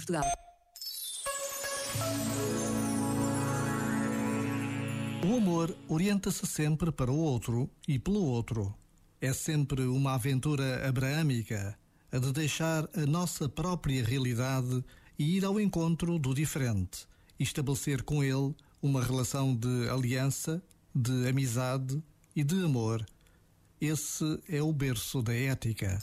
Portugal. O amor orienta-se sempre para o outro e pelo outro. É sempre uma aventura abraâmica, a de deixar a nossa própria realidade e ir ao encontro do diferente, e estabelecer com ele uma relação de aliança, de amizade e de amor. Esse é o berço da ética.